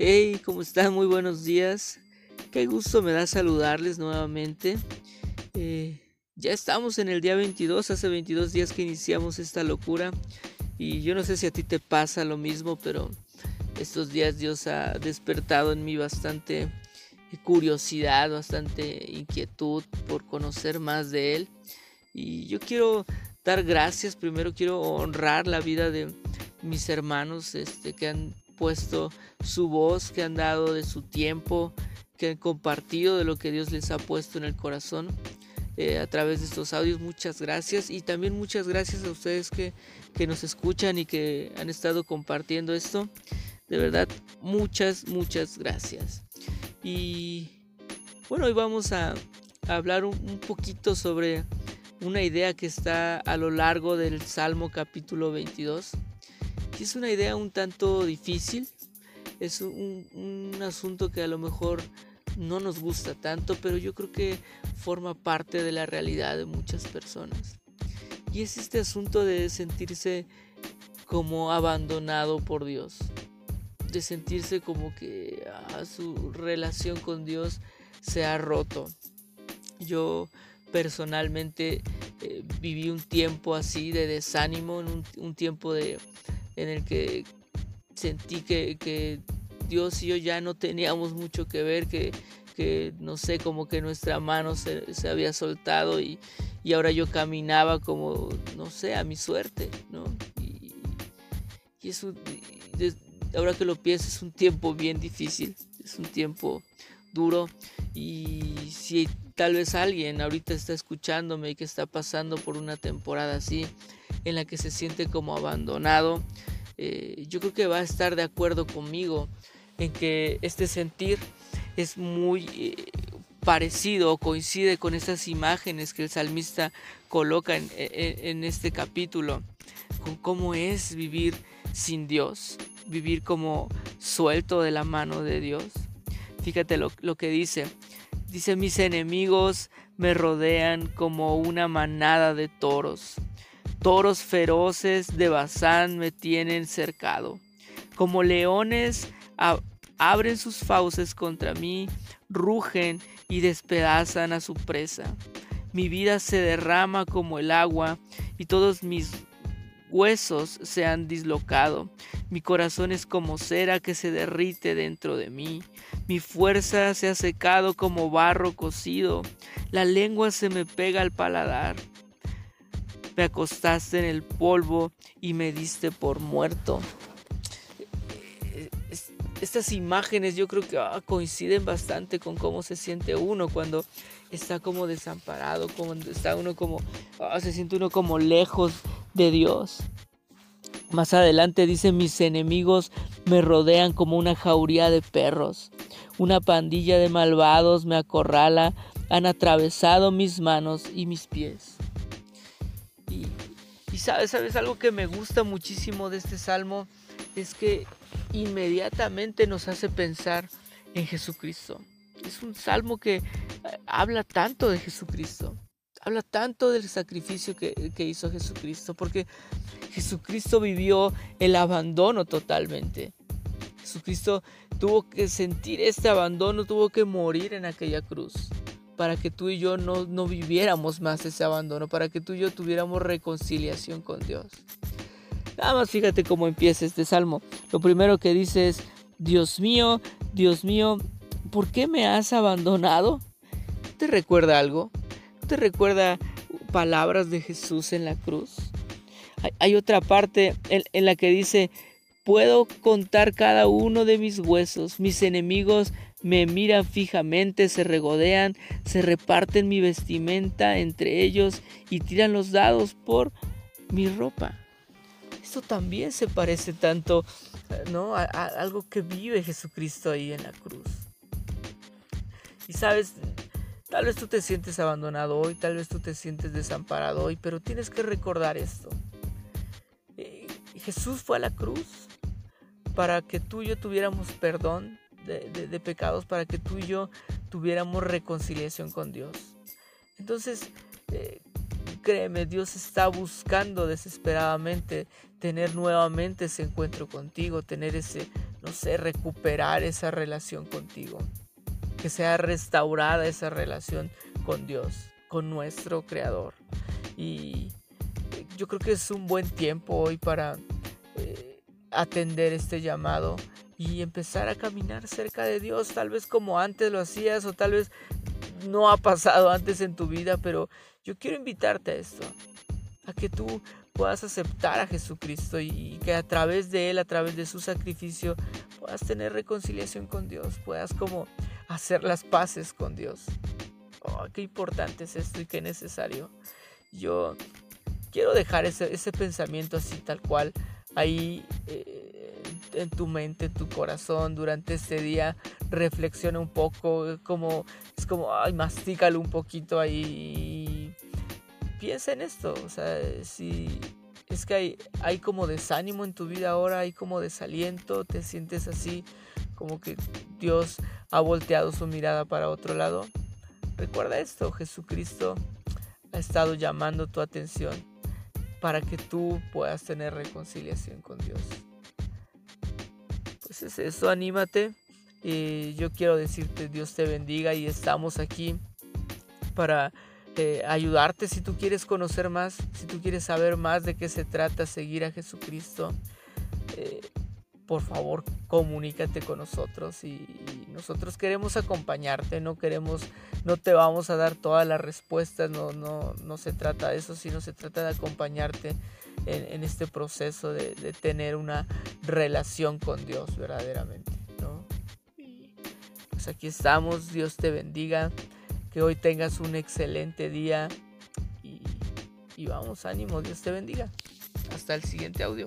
Hey, ¿cómo están? Muy buenos días. Qué gusto me da saludarles nuevamente. Eh, ya estamos en el día 22, hace 22 días que iniciamos esta locura. Y yo no sé si a ti te pasa lo mismo, pero estos días Dios ha despertado en mí bastante curiosidad, bastante inquietud por conocer más de Él. Y yo quiero dar gracias, primero quiero honrar la vida de mis hermanos este, que han puesto su voz, que han dado de su tiempo, que han compartido de lo que Dios les ha puesto en el corazón eh, a través de estos audios. Muchas gracias y también muchas gracias a ustedes que, que nos escuchan y que han estado compartiendo esto. De verdad, muchas, muchas gracias. Y bueno, hoy vamos a, hablar un, un poquito sobre una idea que está a lo largo del Salmo capítulo 22 es una idea un tanto difícil, es un, asunto que a lo mejor no nos gusta tanto, pero yo creo que forma parte de la realidad de muchas personas. Y es este asunto de sentirse como abandonado por Dios, de sentirse como que ah, su relación con Dios se ha roto. Yo personalmente eh, viví un tiempo así de desánimo, un tiempo de, en el que sentí que, Dios y yo ya no teníamos mucho que ver, que, no sé, como que nuestra mano se, había soltado y, ahora yo caminaba como, no sé, a mi suerte, ¿no? Y, eso, ahora que lo pienso, es un tiempo bien difícil, es un tiempo duro y si tal vez alguien ahorita está escuchándome y que está pasando por una temporada así, en la que se siente como abandonado, eh, yo creo que va a estar de acuerdo conmigo en que este sentir es muy eh, parecido o coincide con esas imágenes que el salmista coloca en, este capítulo, con cómo es vivir sin Dios, vivir como suelto de la mano de Dios. Fíjate lo, lo que dice. Dice, mis enemigos me rodean como una manada de toros. Toros feroces de Bazán me tienen cercado. Como leones abren sus fauces contra mí, rugen y despedazan a su presa. Mi vida se derrama como el agua y todos mis huesos se han dislocado. Mi corazón es como cera que se derrite dentro de mí. Mi fuerza se ha secado como barro cocido. La lengua se me pega al paladar me acostaste en el polvo y me diste por muerto. Estas imágenes yo creo que ah, coinciden bastante con cómo se siente uno cuando está como desamparado, cuando está uno como, ah, se siente uno como lejos de Dios. Más adelante dice, mis enemigos me rodean como una jauría de perros. Una pandilla de malvados me acorrala, han atravesado mis manos y mis pies. Y, sabes, sabes, algo que me gusta muchísimo de este salmo es que inmediatamente nos hace pensar en Jesucristo. Es un salmo que eh, habla tanto de Jesucristo. Habla tanto del sacrificio que, que hizo Jesucristo. Porque Jesucristo vivió el abandono totalmente. Jesucristo tuvo que sentir este abandono, tuvo que morir en aquella cruz para que tú y yo no, no viviéramos más ese abandono, para que tú y yo tuviéramos reconciliación con Dios. Nada más fíjate cómo empieza este salmo. Lo primero que dice es, Dios mío, Dios mío, ¿por qué me has abandonado? ¿Te recuerda algo? ¿Te recuerda palabras de Jesús en la cruz? Hay, otra parte en, en la que dice, puedo contar cada uno de mis huesos, mis enemigos me miran fijamente, se regodean, se reparten mi vestimenta entre ellos y tiran los dados por mi ropa. Esto también se parece tanto ¿no? a, algo que vive Jesucristo ahí en la cruz. Y sabes, tal vez tú te sientes abandonado hoy, tal vez tú te sientes desamparado hoy, pero tienes que recordar esto. Eh, Jesús fue a la cruz para que tú y yo tuviéramos perdón de, pecados para que tú y yo tuviéramos reconciliación con Dios. Entonces, eh, créeme, Dios está buscando desesperadamente tener nuevamente ese encuentro contigo, tener ese, no sé, recuperar esa relación contigo. Que sea restaurada esa relación con Dios, con nuestro Creador. Y yo creo que es un buen tiempo hoy para eh, atender este llamado y empezar a caminar cerca de Dios, tal vez como antes lo hacías o tal vez no ha pasado antes en tu vida, pero yo quiero invitarte a esto, a que tú puedas aceptar a Jesucristo y que a través de Él, a través de su sacrificio, puedas tener reconciliación con Dios, puedas como hacer las paces con Dios. Oh, qué importante es esto y qué necesario. Yo quiero dejar ese, ese pensamiento así tal cual ahí eh, en tu mente, en tu corazón durante este día. Reflexiona un poco, como, es como, ay, mastícalo un poquito ahí. piensa en esto, o sea, si es que hay, hay como desánimo en tu vida ahora, hay como desaliento, te sientes así, como que Dios ha volteado su mirada para otro lado. Recuerda esto, Jesucristo ha estado llamando tu atención para que tú puedas tener reconciliación con Dios. Es eso, anímate. y yo quiero decirte, Dios te bendiga y estamos aquí para eh, ayudarte si tú quieres conocer más, si tú quieres saber más de qué se trata seguir a Jesucristo. Eh, por favor, comunícate con nosotros y, nosotros queremos acompañarte, no queremos, no te vamos a dar todas las respuestas, no, no, no se trata de eso, sino se trata de acompañarte en, este proceso de, tener una relación con Dios verdaderamente, ¿no? pues aquí estamos, Dios te bendiga, que hoy tengas un excelente día y, y vamos, ánimo, Dios te bendiga. Hasta el siguiente audio.